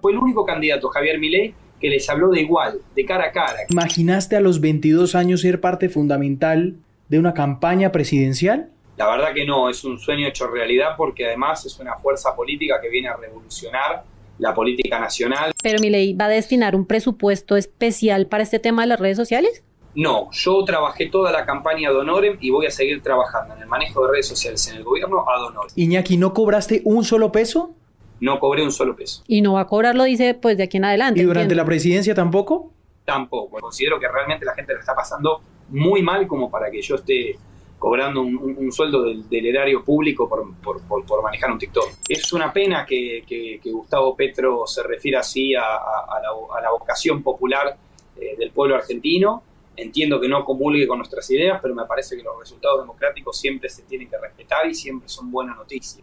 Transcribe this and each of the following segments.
Fue el único candidato, Javier Milei, que les habló de igual, de cara a cara. ¿Imaginaste a los 22 años ser parte fundamental de una campaña presidencial? La verdad que no, es un sueño hecho realidad porque además es una fuerza política que viene a revolucionar la política nacional. Pero Milei va a destinar un presupuesto especial para este tema de las redes sociales? No, yo trabajé toda la campaña de Honorem y voy a seguir trabajando en el manejo de redes sociales en el gobierno a Honorem. Iñaki, ¿no cobraste un solo peso? No cobré un solo peso. Y no va a cobrarlo, dice, pues de aquí en adelante. ¿Y durante entiendo. la presidencia tampoco? Tampoco. Considero que realmente la gente lo está pasando muy mal como para que yo esté cobrando un, un- un sueldo del, del erario público por, por- por- por manejar un TikTok. Es una pena que, que- que Gustavo Petro se refiera así a, a- a la, a la vocación popular eh, del pueblo argentino. Entiendo que no comulgue con nuestras ideas, pero me parece que los resultados democráticos siempre se tienen que respetar y siempre son buena noticia.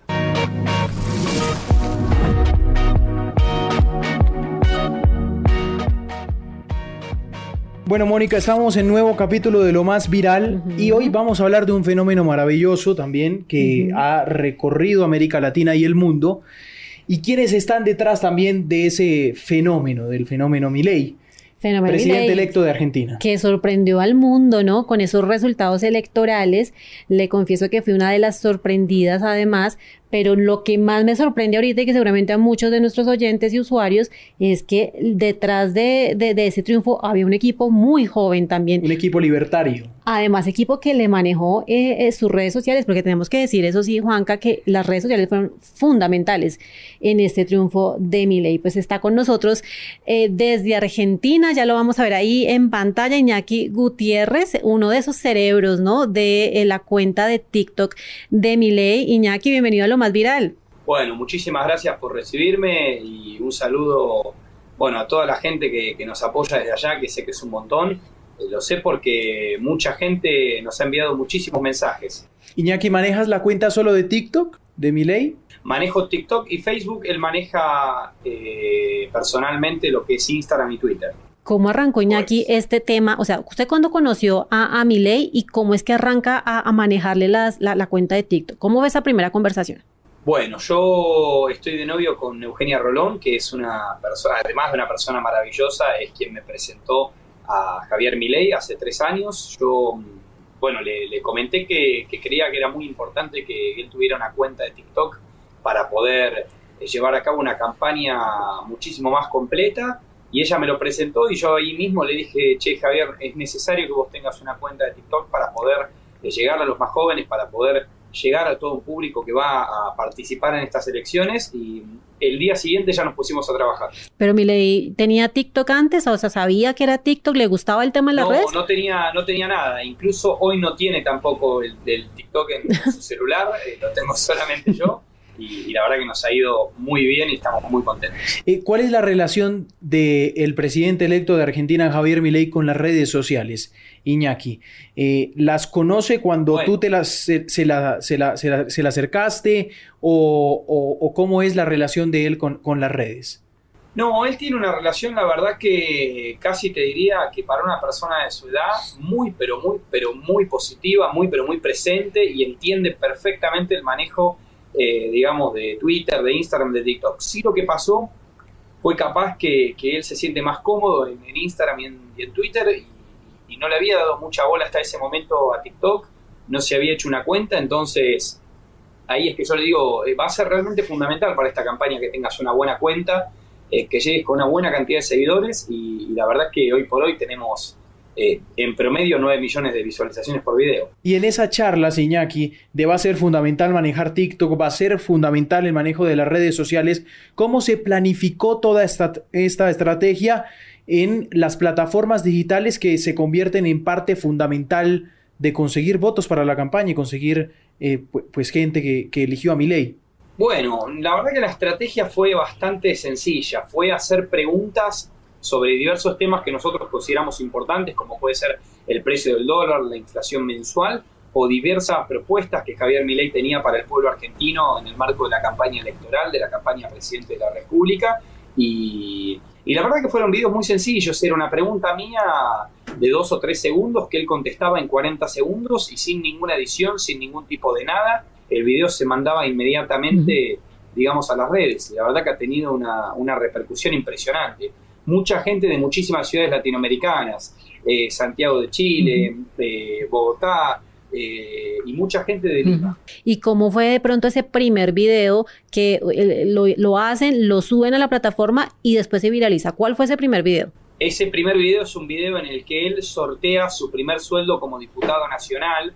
Bueno, Mónica, estamos en nuevo capítulo de lo más viral y hoy vamos a hablar de un fenómeno maravilloso también que ha recorrido América Latina y el mundo y quienes están detrás también de ese fenómeno, del fenómeno Milei, Fenómeno presidente Milei, electo de Argentina. Que sorprendió al mundo, ¿no? Con esos resultados electorales. Le confieso que fui una de las sorprendidas además, pero lo que más me sorprende ahorita y que seguramente a muchos de nuestros oyentes y usuarios es que detrás de, de- de ese triunfo había un equipo muy joven también. Un equipo libertario. Además, equipo que le manejó eh, eh, sus redes sociales, porque tenemos que decir, eso sí, Juanca, que las redes sociales fueron fundamentales en este triunfo de Milei. Pues está con nosotros eh, desde Argentina, ya lo vamos a ver ahí en pantalla, Iñaki Gutiérrez, uno de esos cerebros, ¿no? De la cuenta de TikTok de Milei. Iñaki, bienvenido a lo más viral. Bueno, muchísimas gracias por recibirme y un saludo, bueno, a toda la gente que, que nos apoya desde allá, que sé que es un montón. Eh, Lo sé porque mucha gente nos ha enviado muchísimos mensajes. Iñaki, ¿manejas la cuenta solo de TikTok, de Milei? Manejo TikTok y Facebook, él maneja eh, personalmente lo que es Instagram y Twitter. ¿Cómo arrancó Iñaki Pues- este tema? O sea, ¿usted cuándo conoció a, a Milei y cómo es que arranca a, a manejarle las- la, la cuenta de TikTok? ¿Cómo ve esa primera conversación? Bueno, yo estoy de novio con Eugenia Rolón, que es una persona, además de una persona maravillosa, es quien me presentó a Javier Milei hace tres años. Yo, bueno, le, le comenté que, que creía que era muy importante que él tuviera una cuenta de TikTok para poder eh, llevar a cabo una campaña muchísimo más completa. Y ella me lo presentó y yo ahí mismo le dije, che, Javier, es necesario que vos tengas una cuenta de TikTok para poder eh, llegar a los más jóvenes, para poder llegar a todo un público que va a participar en estas elecciones y el día siguiente ya nos pusimos a trabajar. Pero Milei tenía TikTok antes, o sea, sabía que era TikTok, le gustaba el tema de las No, redes. no tenía, no tenía nada, incluso hoy no tiene tampoco el TikTok en su celular, eh, lo tengo solamente yo y, y la verdad que nos ha ido muy bien y estamos muy contentos. Eh, ¿Cuál es la relación del presidente electo de Argentina, Javier Milei, con las redes sociales, Iñaki? Eh, ¿Las conoce cuando Bueno. tú te las, se, se la, se, la, se, la, se la acercaste o, o- o cómo es la relación de él con, con las redes? No, él tiene una relación, la verdad que casi te diría que para una persona de su edad, muy, pero muy, pero muy positiva, muy, pero muy presente y entiende perfectamente el manejo, eh, digamos, de Twitter, de Instagram, de TikTok. Sí lo que pasó fue capaz que, él se siente más cómodo en, Instagram y en, Twitter y, y no le había dado mucha bola hasta ese momento a TikTok, no se había hecho una cuenta, entonces ahí es que yo le digo, eh, va a ser realmente fundamental para esta campaña que tengas una buena cuenta, eh, que llegues con una buena cantidad de seguidores y, y la verdad es que hoy por hoy tenemos eh, en promedio 9 millones de visualizaciones por video. Y en esa charla, Iñaki, de va a ser fundamental manejar TikTok, va a ser fundamental el manejo de las redes sociales, ¿cómo se planificó toda esta, esta estrategia en las plataformas digitales que se convierten en parte fundamental de conseguir votos para la campaña y conseguir eh, pu- pues gente que, que eligió a Milei? Bueno, la verdad que la estrategia fue bastante sencilla, fue hacer preguntas sobre diversos temas que nosotros consideramos importantes, como puede ser el precio del dólar, la inflación mensual o diversas propuestas que Javier Milei tenía para el pueblo argentino en el marco de la campaña electoral, de la campaña presidente de la República. Y, y la verdad que fueron videos muy sencillos, era una pregunta mía de dos o tres segundos que él contestaba en 40 segundos y sin ninguna edición, sin ningún tipo de nada. El video se mandaba inmediatamente digamos, a las redes. La verdad que ha tenido una, una repercusión impresionante. Mucha gente de muchísimas ciudades latinoamericanas, eh, Santiago de Chile, eh, Bogotá, eh, y mucha gente de Lima. ¿Y cómo fue de pronto ese primer video que lo, lo, hacen, lo suben a la plataforma y después se viraliza? ¿Cuál fue ese primer video? Ese primer video es un video en el que él sortea su primer sueldo como diputado nacional.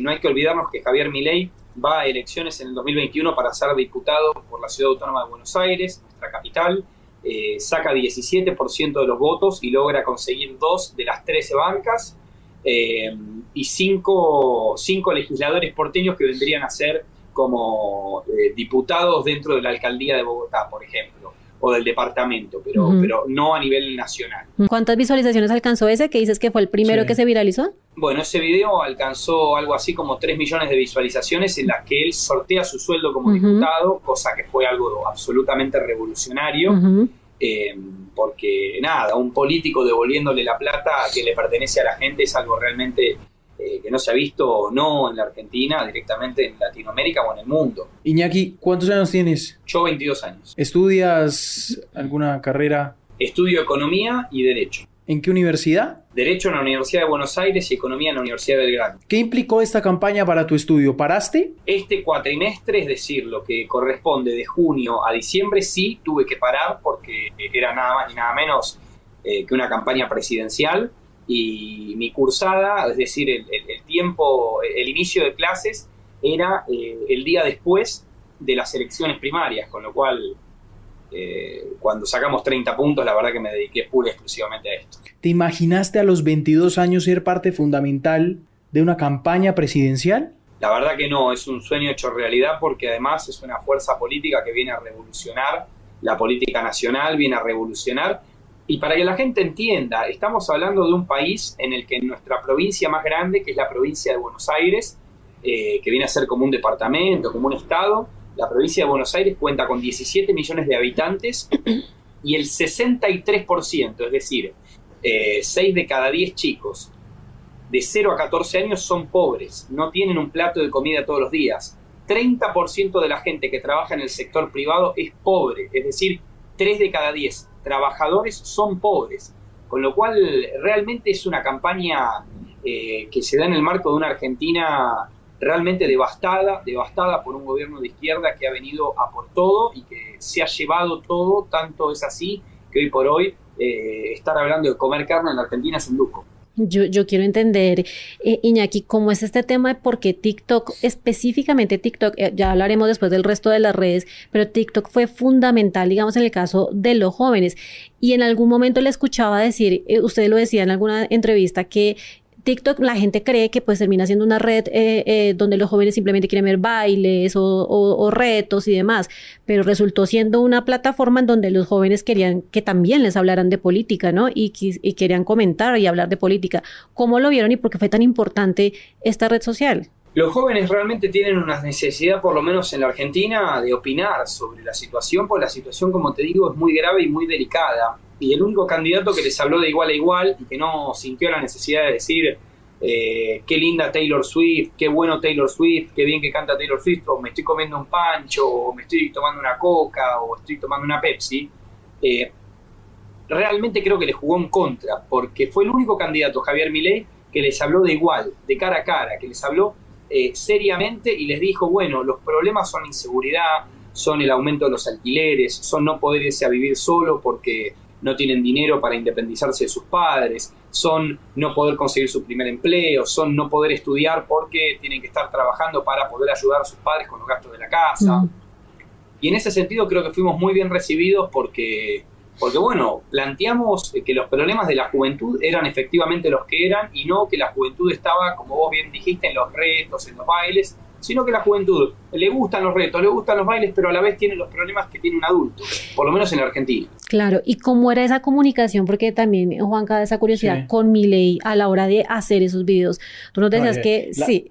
no hay que olvidarnos que Javier Milei va a elecciones en el 2021 para ser diputado por la Ciudad Autónoma de Buenos Aires, nuestra capital. Eh, saca 17% de los votos y logra conseguir dos de las 13 bancas eh, y cinco, cinco, legisladores porteños que vendrían a ser como eh, diputados dentro de la alcaldía de Bogotá, por ejemplo o del departamento, pero, pero no a nivel nacional. ¿Cuántas visualizaciones alcanzó ese que dices que fue el primero que se viralizó? Bueno, ese video alcanzó algo así como 3 millones de visualizaciones en las que él sortea su sueldo como diputado, cosa que fue algo absolutamente revolucionario. Eh, porque nada, un político devolviéndole la plata que le pertenece a la gente es algo realmente eh, que no se ha visto no en la Argentina, directamente en Latinoamérica o en el mundo. Iñaki, ¿cuántos años tienes? Yo 22 años. ¿Estudias alguna carrera? Estudio Economía y Derecho. ¿En qué universidad? Derecho en la Universidad de Buenos Aires y Economía en la Universidad de Belgrano. ¿Qué implicó esta campaña para tu estudio? ¿Paraste? Este cuatrimestre, es decir, lo que corresponde de junio a diciembre, sí tuve que parar porque era nada más y nada menos eh, que una campaña presidencial y mi cursada, es decir, el, tiempo, el inicio de clases era eh, el día después de las elecciones primarias, con lo cual eh, cuando sacamos 30 puntos, la verdad que me dediqué pura y exclusivamente a esto. ¿Te imaginaste a los 22 años ser parte fundamental de una campaña presidencial? La verdad que no, es un sueño hecho realidad porque además es una fuerza política que viene a revolucionar la política nacional, viene a revolucionar y para que la gente entienda, estamos hablando de un país en el que nuestra provincia más grande, que es la provincia de Buenos Aires, eh, que viene a ser como un departamento, como un estado, la provincia de Buenos Aires cuenta con 17 millones de habitantes y el 63%, es decir, 6 eh, de cada 10 chicos de 0 a 14 años son pobres, no tienen un plato de comida todos los días. 30% de la gente que trabaja en el sector privado es pobre, es decir, 3 de cada 10 trabajadores son pobres, con lo cual realmente es una campaña eh, que se da en el marco de una Argentina realmente devastada, devastada por un gobierno de izquierda que ha venido a por todo y que se ha llevado todo, tanto es así que hoy por hoy eh, estar hablando de comer carne en la Argentina es un lujo. Yo, yo quiero entender, eh, Iñaki, cómo es este tema de por TikTok, específicamente TikTok, eh, ya hablaremos después del resto de las redes, pero TikTok fue fundamental, digamos, en el caso de los jóvenes. Y en algún momento le escuchaba decir, eh, usted lo decía en alguna entrevista, que TikTok la gente cree que pues termina siendo una red eh, eh, donde los jóvenes simplemente quieren ver bailes o, retos y demás, pero resultó siendo una plataforma en donde los jóvenes querían que también les hablaran de política, ¿no? Y, y querían comentar y hablar de política. ¿Cómo lo vieron y por qué fue tan importante esta red social? Los jóvenes realmente tienen una necesidad, por lo menos en la Argentina, de opinar sobre la situación, porque la situación, como te digo, es muy grave y muy delicada y el único candidato que les habló de igual a igual y que no sintió la necesidad de decir eh, qué linda Taylor Swift, qué bueno Taylor Swift, qué bien que canta Taylor Swift, o me estoy comiendo un pancho, o me estoy tomando una coca, o estoy tomando una Pepsi, eh, realmente creo que le jugó en contra, porque fue el único candidato, Javier Milei, que les habló de igual, de cara a cara, que les habló eh, seriamente y les dijo, bueno, los problemas son inseguridad, son el aumento de los alquileres, son no poder a vivir solo porque no tienen dinero para independizarse de sus padres, son no poder conseguir su primer empleo, son no poder estudiar porque tienen que estar trabajando para poder ayudar a sus padres con los gastos de la casa. Y en ese sentido creo que fuimos muy bien recibidos porque, porque, bueno, planteamos que los problemas de la juventud eran efectivamente los que eran y no que la juventud estaba, como vos bien dijiste, en los retos, en los bailes, sino que la juventud le gustan los retos, le gustan los bailes, pero a la vez tiene los problemas que tiene un adulto, por lo menos en Argentina. Claro, ¿y cómo era esa comunicación? Porque también, Juan, cada esa curiosidad con mi ley a la hora de hacer esos videos. Tú nos decías que sí.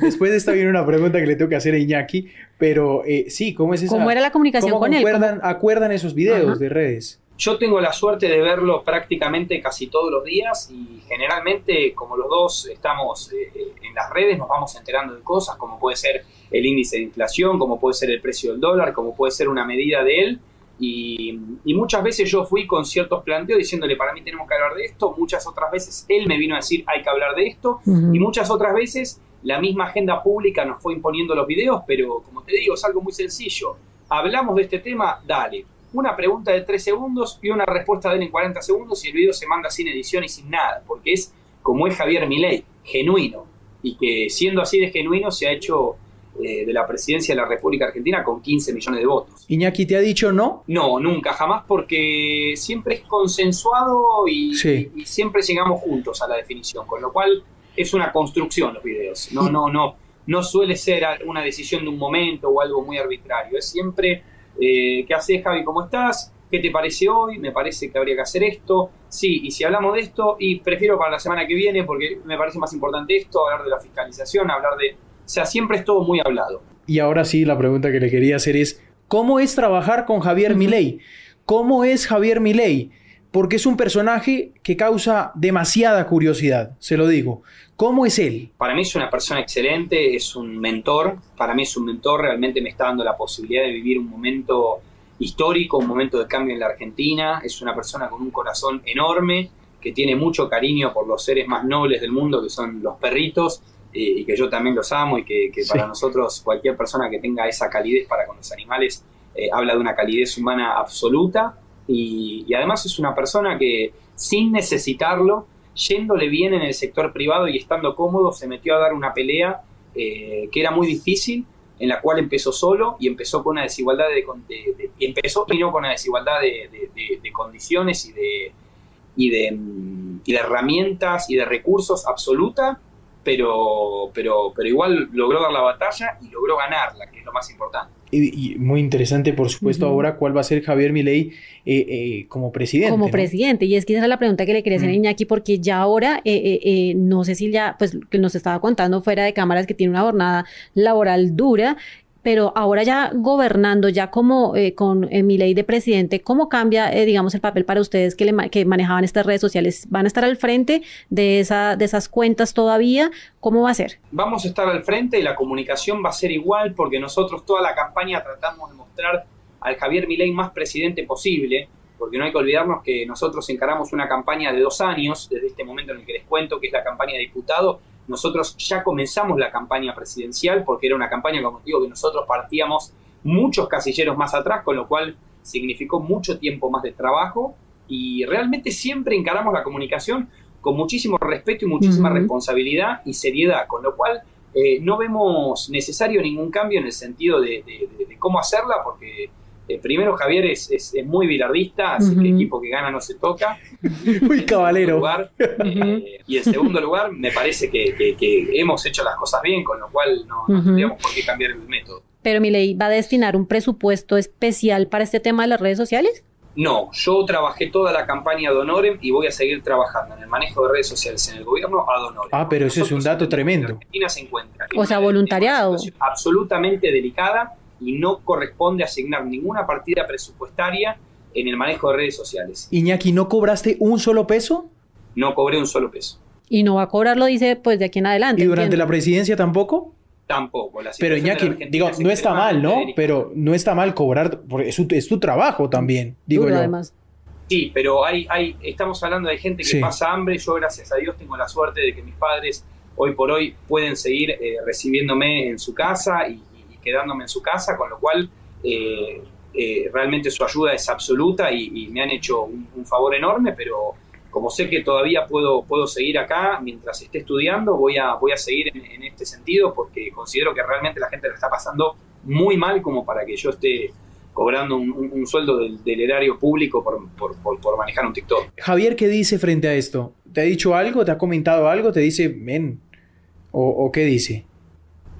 después de esta viene una pregunta que le tengo que hacer a Iñaki, pero eh, sí, ¿cómo es esa? ¿Cómo era la comunicación con él? Acuerdan, acuerdan esos videos de redes? Yo tengo la suerte de verlo prácticamente casi todos los días y generalmente como los dos estamos eh, eh, en las redes nos vamos enterando de cosas como puede ser el índice de inflación, como puede ser el precio del dólar, como puede ser una medida de él. Y, muchas veces yo fui con ciertos planteos diciéndole, para mí tenemos que hablar de esto, muchas otras veces él me vino a decir, hay que hablar de esto, y muchas otras veces la misma agenda pública nos fue imponiendo los videos, pero como te digo, es algo muy sencillo. Hablamos de este tema, dale una pregunta de 3 segundos y una respuesta de él en 40 segundos y el video se manda sin edición y sin nada, porque es como es Javier Milei, genuino, y que siendo así de genuino se ha hecho eh, de la presidencia de la República Argentina con 15 millones de votos. ¿Iñaki te ha dicho no? No, nunca, jamás, porque siempre es consensuado y, y siempre llegamos juntos a la definición, con lo cual es una construcción los videos, no, no, no, no suele ser una decisión de un momento o algo muy arbitrario, es siempre eh, ¿Qué haces, Javi? ¿Cómo estás? ¿Qué te parece hoy? Me parece que habría que hacer esto. Sí, y si hablamos de esto, y prefiero para la semana que viene, porque me parece más importante esto, hablar de la fiscalización, hablar de... O sea, siempre es todo muy hablado. Y ahora sí, la pregunta que le quería hacer es, ¿cómo es trabajar con Javier Milei? ¿Cómo es Javier Milei? Porque es un personaje que causa demasiada curiosidad, se lo digo. ¿Cómo es él? Para mí es una persona excelente, es un mentor, para mí es un mentor, realmente me está dando la posibilidad de vivir un momento histórico, un momento de cambio en la Argentina, es una persona con un corazón enorme, que tiene mucho cariño por los seres más nobles del mundo, que son los perritos, y que yo también los amo y que, para nosotros cualquier persona que tenga esa calidez para con los animales eh, habla de una calidez humana absoluta y, además es una persona que sin necesitarlo yéndole bien en el sector privado y estando cómodo, se metió a dar una pelea eh, que era muy difícil, en la cual empezó solo y empezó con una desigualdad de, empezó con una desigualdad de, condiciones y de, mm, y de herramientas y de recursos absoluta, pero, pero, pero igual logró dar la batalla y logró ganarla, que es lo más importante. Y, muy interesante, por supuesto, ahora cuál va a ser Javier Milei eh, eh, como presidente. Como presidente, y es que esa era la pregunta que le quería hacer a Iñaki, porque ya ahora, eh, no sé si ya, pues que nos estaba contando fuera de cámaras que tiene una jornada laboral dura pero ahora ya gobernando, ya como eh, con eh, mi ley de presidente, ¿cómo cambia, eh, digamos, el papel para ustedes que, le, manejaban estas redes sociales? ¿Van a estar al frente de, esa, de esas cuentas todavía? ¿Cómo va a ser? Vamos a estar al frente y la comunicación va a ser igual porque nosotros toda la campaña tratamos de mostrar al Javier Milei más presidente posible, porque no hay que olvidarnos que nosotros encaramos una campaña de dos años, desde este momento en el que les cuento, que es la campaña de diputado, nosotros ya comenzamos la campaña presidencial porque era una campaña, como digo, que nosotros partíamos muchos casilleros más atrás, con lo cual significó mucho tiempo más de trabajo y realmente siempre encaramos la comunicación con muchísimo respeto y muchísima responsabilidad y seriedad, con lo cual eh, no vemos necesario ningún cambio en el sentido de cómo hacerla, porque eh, primero, Javier es, es, muy bilardista, así que equipo que gana no se toca. Muy cabalero. Eh, y en segundo lugar, me parece que, hemos hecho las cosas bien, con lo cual no, tendríamos por qué cambiar el método. Pero mi ley va a destinar un presupuesto especial para este tema de las redes sociales. No, yo trabajé toda la campaña de Honorem y voy a seguir trabajando en el manejo de redes sociales en el gobierno a Honorem. Ah, pero eso es un dato tremendo. Argentina se encuentra. O sea, voluntariado. absolutamente delicada y no corresponde asignar ninguna partida presupuestaria en el manejo de redes sociales. Iñaki, ¿no cobraste un solo peso? No cobré un solo peso. Y no va a cobrarlo, dice, pues de aquí en adelante. ¿Y durante la presidencia tampoco? Tampoco. Pero Iñaki, digo, no está mal, ¿no? Pero no está mal cobrar, porque es, tu trabajo también, digo yo. Además. Sí, pero hay, hay, estamos hablando de gente que pasa hambre. Yo, gracias a Dios, tengo la suerte de que mis padres hoy por hoy pueden seguir eh, recibiéndome en su casa y, quedándome en su casa, con lo cual eh, eh, realmente su ayuda es absoluta y, me han hecho un, favor enorme, pero como sé que todavía puedo, puedo seguir acá mientras esté estudiando, voy a, voy a seguir en, este sentido porque considero que realmente la gente lo está pasando muy mal como para que yo esté cobrando un, sueldo del, erario público por, por, manejar un TikTok. Javier, ¿qué dice frente a esto? ¿Te ha dicho algo? ¿Te ha comentado algo? ¿Te dice, ven? o qué dice?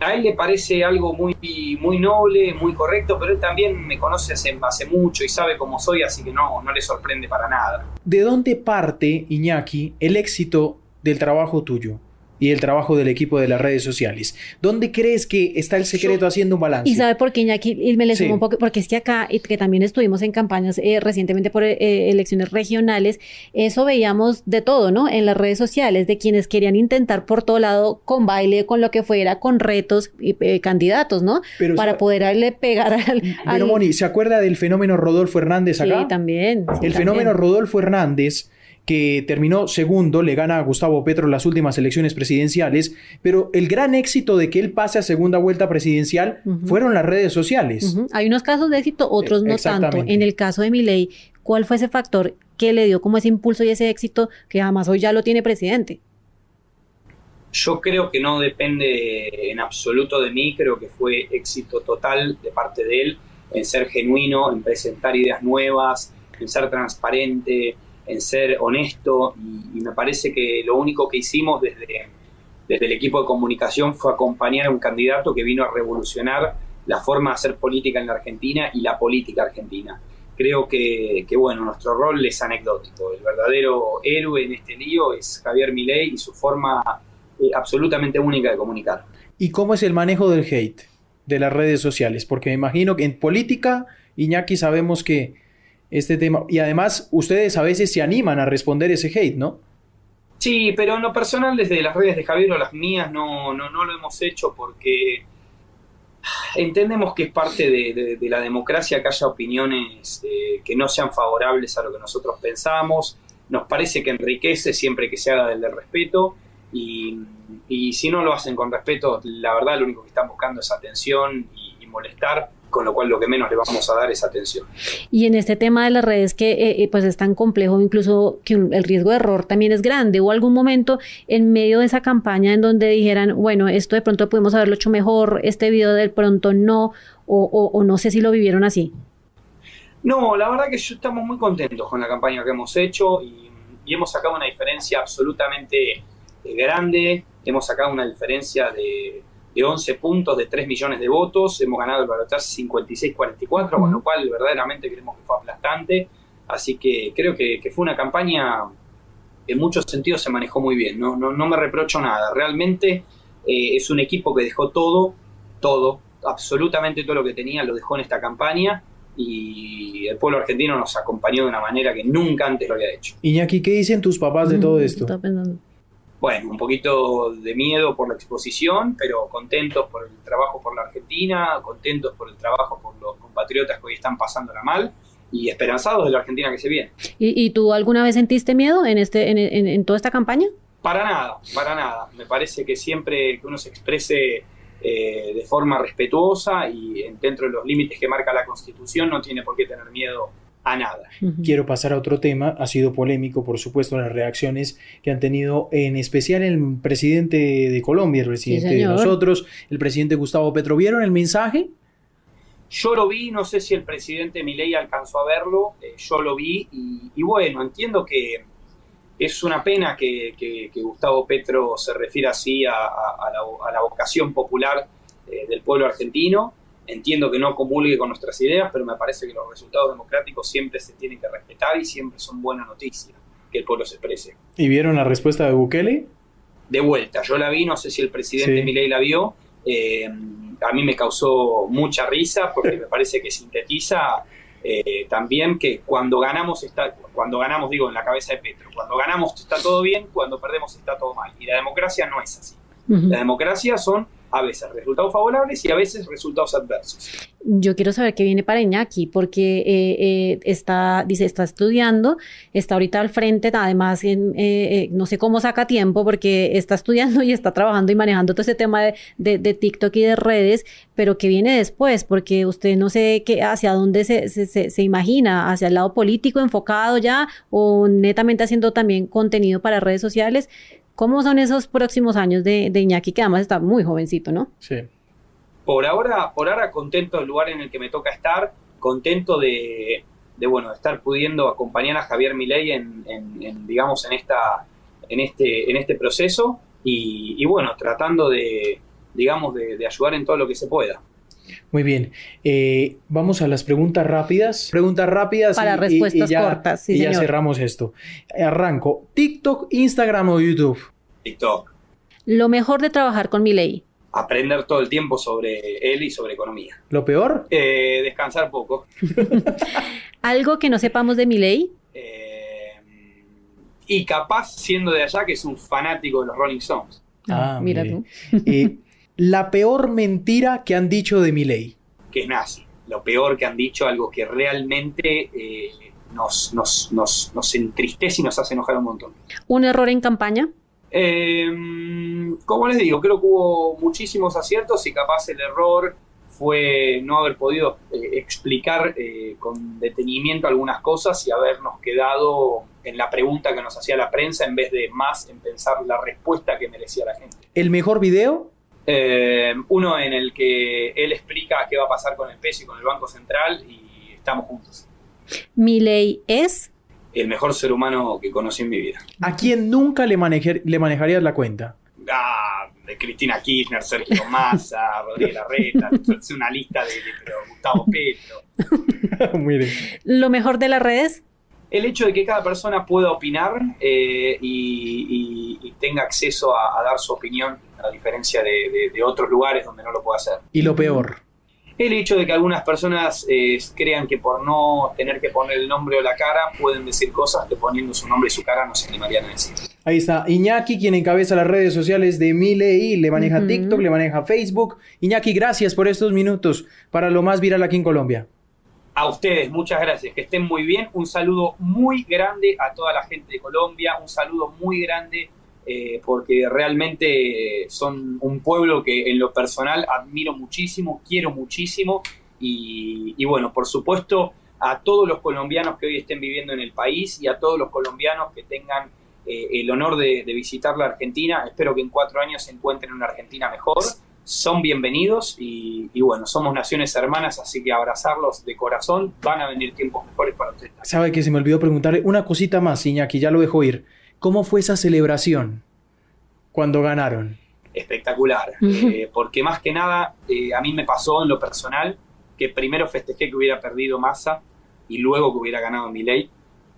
A él le parece algo muy, muy noble, muy correcto, pero él también me conoce hace, mucho y sabe cómo soy, así que no, no le sorprende para nada. ¿De dónde parte, Iñaki, el éxito del trabajo tuyo? Y el trabajo del equipo de las redes sociales. ¿Dónde crees que está el secreto haciendo un balance? Y sabe por qué, Iñaki, y me le sumo un poco, porque es que acá, y que también estuvimos en campañas eh, recientemente por eh, elecciones regionales, eso veíamos de todo, ¿no? En las redes sociales, de quienes querían intentar por todo lado, con baile, con lo que fuera, con retos y eh, candidatos, ¿no? Para poderle pegar al... Pero, Moni, ¿se acuerda del fenómeno Rodolfo Hernández acá? Sí, también. el fenómeno Rodolfo Hernández que terminó segundo, le gana a Gustavo Petro las últimas elecciones presidenciales, pero el gran éxito de que él pase a segunda vuelta presidencial fueron las redes sociales. Hay unos casos de éxito, otros no tanto. En el caso de Milei, ¿cuál fue ese factor que le dio como ese impulso y ese éxito que jamás hoy ya lo tiene presidente? Yo creo que no depende en absoluto de mí, creo que fue éxito total de parte de él en ser genuino, en presentar ideas nuevas, en ser transparente, en ser honesto y, me parece que lo único que hicimos desde, desde el equipo de comunicación fue acompañar a un candidato que vino a revolucionar la forma de hacer política en la Argentina y la política argentina. Creo que, que bueno, nuestro rol es anecdótico. El verdadero héroe en este lío es Javier Milei y su forma eh, absolutamente única de comunicar. ¿Y cómo es el manejo del hate de las redes sociales? Porque me imagino que en política, Iñaki, sabemos que este tema. Y además, ustedes a veces se animan a responder ese hate, ¿no? Sí, pero en lo personal, desde las redes de Javier o las mías, no, no, no lo hemos hecho porque entendemos que es parte de, la democracia que haya opiniones eh, que no sean favorables a lo que nosotros pensamos. Nos parece que enriquece siempre que se haga del respeto. Y, y, si no lo hacen con respeto, la verdad lo único que están buscando es atención y molestar con lo cual lo que menos le vamos a dar es atención. Y en este tema de las redes que eh, eh, pues es tan complejo, incluso que el riesgo de error también es grande, ¿hubo algún momento en medio de esa campaña en donde dijeran, bueno, esto de pronto pudimos haberlo hecho mejor, este video de pronto no, o, no sé si lo vivieron así? No, la verdad que yo estamos muy contentos con la campaña que hemos hecho y, hemos sacado una diferencia absolutamente eh, grande, hemos sacado una diferencia de de 11 puntos de 3 millones de votos, hemos ganado el balotaje 56-44, con lo cual verdaderamente creemos que fue aplastante, así que creo que, fue una campaña que en muchos sentidos se manejó muy bien, no, no, me reprocho nada, realmente eh, es un equipo que dejó todo, todo, absolutamente todo lo que tenía lo dejó en esta campaña y el pueblo argentino nos acompañó de una manera que nunca antes lo había hecho. Iñaki, ¿qué dicen tus papás de mm, todo esto? Bueno, un poquito de miedo por la exposición, pero contentos por el trabajo por la Argentina, contentos por el trabajo por los compatriotas que hoy están pasándola mal y esperanzados de la Argentina que se viene. ¿Y, tú alguna vez sentiste miedo en, este, en, toda esta campaña? Para nada, para nada. Me parece que siempre que uno se exprese eh, de forma respetuosa y dentro de los límites que marca la Constitución no tiene por qué tener miedo nada. Quiero pasar a otro tema. Ha sido polémico, por supuesto, las reacciones que han tenido, en especial el presidente de Colombia, el presidente de nosotros, el presidente Gustavo Petro. ¿Vieron el mensaje? Yo lo vi, no sé si el presidente Milei alcanzó a verlo, eh, yo lo vi y, bueno, entiendo que es una pena que, Gustavo Petro se refiera así a, la, vocación popular eh, del pueblo argentino. Entiendo que no comulgue con nuestras ideas, pero me parece que los resultados democráticos siempre se tienen que respetar y siempre son buena noticia que el pueblo se exprese. ¿Y vieron la respuesta de Bukele? De vuelta, yo la vi, no sé si el presidente Milei la vio. Eh, a mí me causó mucha risa porque me parece que sintetiza eh, también que cuando ganamos está, cuando ganamos digo en la cabeza de Petro, cuando ganamos está todo bien, cuando perdemos está todo mal. Y la democracia no es así. La democracia son a veces resultados favorables y a veces resultados adversos. Yo quiero saber qué viene para Iñaki, porque eh, eh, está, dice, está estudiando, está ahorita al frente, además, eh, no sé cómo saca tiempo, porque está estudiando y está trabajando y manejando todo ese tema de, de, TikTok y de redes, pero qué viene después, porque usted no sé qué, hacia dónde se, se, se imagina, hacia el lado político enfocado ya, o netamente haciendo también contenido para redes sociales. ¿Cómo son esos próximos años de, Iñaki, que además está muy jovencito, ¿no? Sí. Por ahora, por ahora contento del lugar en el que me toca estar, contento de, bueno, estar pudiendo acompañar a Javier Milei en, digamos, en esta, en este, en este proceso y, bueno, tratando de, digamos, de, ayudar en todo lo que se pueda. Muy bien. Eh, vamos a las preguntas rápidas. Preguntas rápidas. Para respuestas cortas. Sí, y ya cerramos esto. Arranco. ¿TikTok, Instagram o YouTube? TikTok. Lo mejor de trabajar con Milei. Aprender todo el tiempo sobre él y sobre economía. ¿Lo peor? Eh, descansar poco. Algo que no sepamos de Milei. Eh, y capaz, siendo de allá, que es un fanático de los Rolling Stones. Ah, mira mire. tú. La peor mentira que han dicho de mi ley. que es nazi. Lo peor que han dicho, algo que realmente eh, nos, nos, nos, nos entristece y nos hace enojar un montón. Un error en campaña. Eh, como les digo, creo que hubo muchísimos aciertos y capaz el error fue no haber podido eh, explicar eh, con detenimiento algunas cosas y habernos quedado en la pregunta que nos hacía la prensa en vez de más en pensar la respuesta que merecía la gente. ¿El mejor video? Eh, uno en el que él explica qué va a pasar con el peso y con el Banco Central y estamos juntos. Milei es. El mejor ser humano que conocí en mi vida. ¿A quién nunca le, manejar- le manejarías la cuenta? Ah, de Cristina Kirchner, Sergio Massa, Rodríguez Larreta, es una lista de, de- pero Gustavo Petro. Mire. Lo mejor de las redes. El hecho de que cada persona pueda opinar eh, y, y- y tenga acceso a, a dar su opinión, a diferencia de, de- de otros lugares donde no lo puede hacer. Y lo peor. El hecho de que algunas personas eh, crean que por no tener que poner el nombre o la cara pueden decir cosas que poniendo su nombre y su cara no se animarían a decir. Ahí está Iñaki, quien encabeza las redes sociales de Milei, le maneja. TikTok, le maneja Facebook. Iñaki, gracias por estos minutos para lo más viral aquí en Colombia. A ustedes, muchas gracias, que estén muy bien. Un saludo muy grande a toda la gente de Colombia, un saludo muy grande eh, porque realmente son un pueblo que en lo personal admiro muchísimo, quiero muchísimo y, bueno, por supuesto a todos los colombianos que hoy estén viviendo en el país y a todos los colombianos que tengan eh, el honor de, de visitar la Argentina. Espero que en cuatro años se encuentren una Argentina mejor. Son bienvenidos y, y bueno, somos naciones hermanas, así que abrazarlos de corazón. Van a venir tiempos mejores para ustedes. Sabe que se me olvidó preguntarle una cosita más, Iñaki, ya lo dejo ir. ¿Cómo fue esa celebración cuando ganaron? espectacular, eh, porque más que nada eh, a mí me pasó en lo personal que primero festejé que hubiera perdido Massa y luego que hubiera ganado Milei,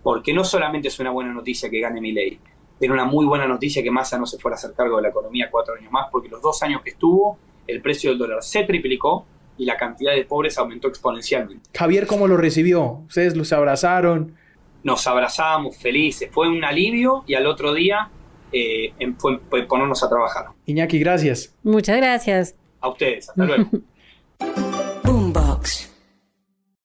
porque no solamente es una buena noticia que gane Milei, era una muy buena noticia que Massa no se fuera a hacer cargo de la economía cuatro años más, porque los dos años que estuvo el precio del dólar se triplicó y la cantidad de pobres aumentó exponencialmente. Javier, ¿cómo lo recibió? Ustedes los abrazaron. Nos abrazábamos felices, fue un alivio y al otro día eh, fue- fue ponernos a trabajar. Iñaki, gracias. Muchas gracias. A ustedes, hasta luego.